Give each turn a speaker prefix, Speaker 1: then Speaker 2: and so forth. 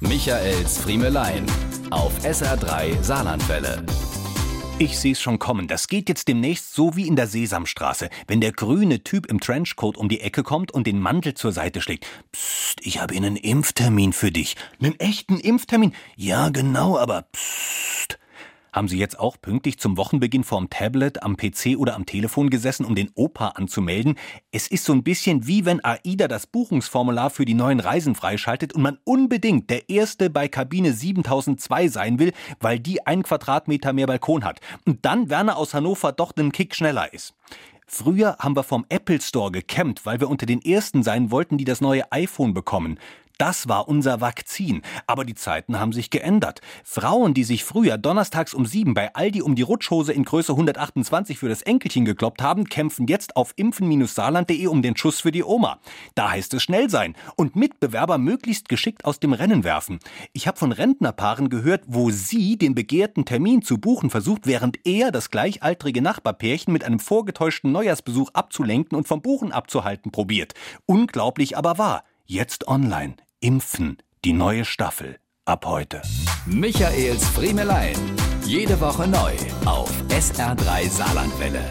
Speaker 1: Michaels Friemelein auf SR3 Saarlandwelle.
Speaker 2: Ich sehe es schon kommen. Das geht jetzt demnächst so wie in der Sesamstraße, wenn der grüne Typ im Trenchcoat um die Ecke kommt und den Mantel zur Seite schlägt. Psst, ich habe einen Impftermin für dich. Einen echten Impftermin? Ja, genau, aber psst. Haben Sie jetzt auch pünktlich zum Wochenbeginn vorm Tablet, am PC oder am Telefon gesessen, um den Opa anzumelden? Es ist so ein bisschen wie wenn AIDA das Buchungsformular für die neuen Reisen freischaltet und man unbedingt der Erste bei Kabine 7002 sein will, weil die ein Quadratmeter mehr Balkon hat. Und dann Werner aus Hannover doch einen Kick schneller ist. Früher haben wir vom Apple Store gecampt, weil wir unter den Ersten sein wollten, die das neue iPhone bekommen. Das war unser Vakzin. Aber die Zeiten haben sich geändert. Frauen, die sich früher donnerstags um sieben bei Aldi um die Rutschhose in Größe 128 für das Enkelchen gekloppt haben, kämpfen jetzt auf impfen-saarland.de um den Schuss für die Oma. Da heißt es schnell sein und Mitbewerber möglichst geschickt aus dem Rennen werfen. Ich habe von Rentnerpaaren gehört, wo sie den begehrten Termin zu buchen versucht, während er das gleichaltrige Nachbarpärchen mit einem vorgetäuschten Neujahrsbesuch abzulenken und vom Buchen abzuhalten probiert. Unglaublich aber wahr. Jetzt online Impfen, die neue Staffel. Ab heute.
Speaker 1: Michaels Friemelein. Jede Woche neu auf SR3 Saarlandwelle.